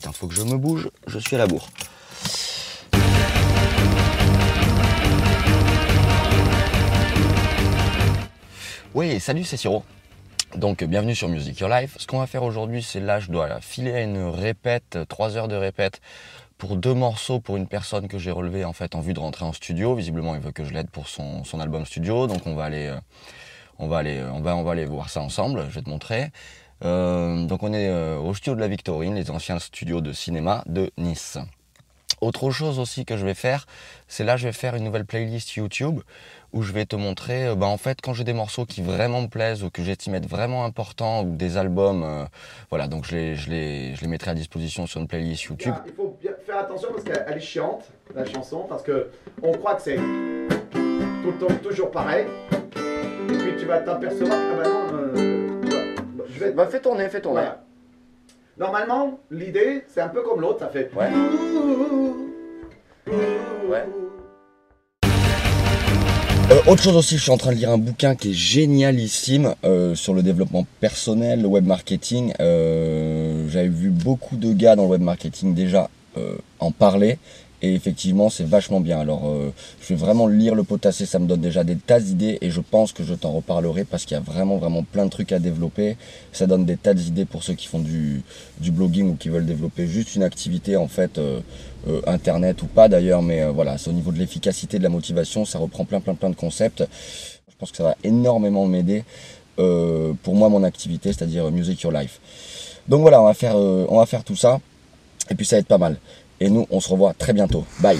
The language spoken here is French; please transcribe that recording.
putain, faut que je me bouge, je suis à la bourre. Oui, salut, c'est Siro. Donc, bienvenue sur Music Your Life. Ce qu'on va faire aujourd'hui, c'est là, je dois filer à une répète, 3 heures de répète pour deux morceaux pour une personne que j'ai relevé en fait en vue de rentrer en studio. Visiblement, il veut que je l'aide pour son, son, album studio, donc on va aller, euh, on va aller, on va, on va aller voir ça ensemble. Je vais te montrer. Euh, donc on est euh, au studio de la Victorine, les anciens studios de cinéma de Nice. Autre chose aussi que je vais faire, c'est là je vais faire une nouvelle playlist YouTube où je vais te montrer, euh, bah, en fait, quand j'ai des morceaux qui vraiment me plaisent ou que j'estime être vraiment importants ou des albums, euh, voilà, donc je les, je, les, je les mettrai à disposition sur une playlist YouTube. Il faut bien faire attention parce qu'elle est chiante, la chanson, parce que on croit que c'est tout le temps toujours pareil, et puis tu vas t'apercevoir que ah non, euh, je vais... Bah fais tourner, fais tourner. Voilà. Normalement, l'idée, c'est un peu comme l'autre, ça fait... Ouais. Ouais. Euh, autre chose aussi, je suis en train de lire un bouquin qui est génialissime euh, sur le développement personnel, le web marketing. Euh, J'avais vu beaucoup de gars dans le web marketing déjà en parler. Et effectivement, c'est vachement bien. Alors, euh, je vais vraiment lire le potassé, ça me donne déjà des tas d'idées et je pense que je t'en reparlerai parce qu'il y a vraiment, vraiment plein de trucs à développer. Ça donne des tas d'idées pour ceux qui font du, blogging ou qui veulent développer juste une activité, en fait, euh, euh, internet ou pas d'ailleurs, mais voilà, c'est au niveau de l'efficacité, de la motivation, ça reprend plein, plein, plein de concepts. Je pense que ça va énormément m'aider pour moi, mon activité, c'est-à-dire Music Your Life. Donc voilà, on va faire, on va faire tout ça et puis ça va être pas mal. Et nous, on se revoit très bientôt. Bye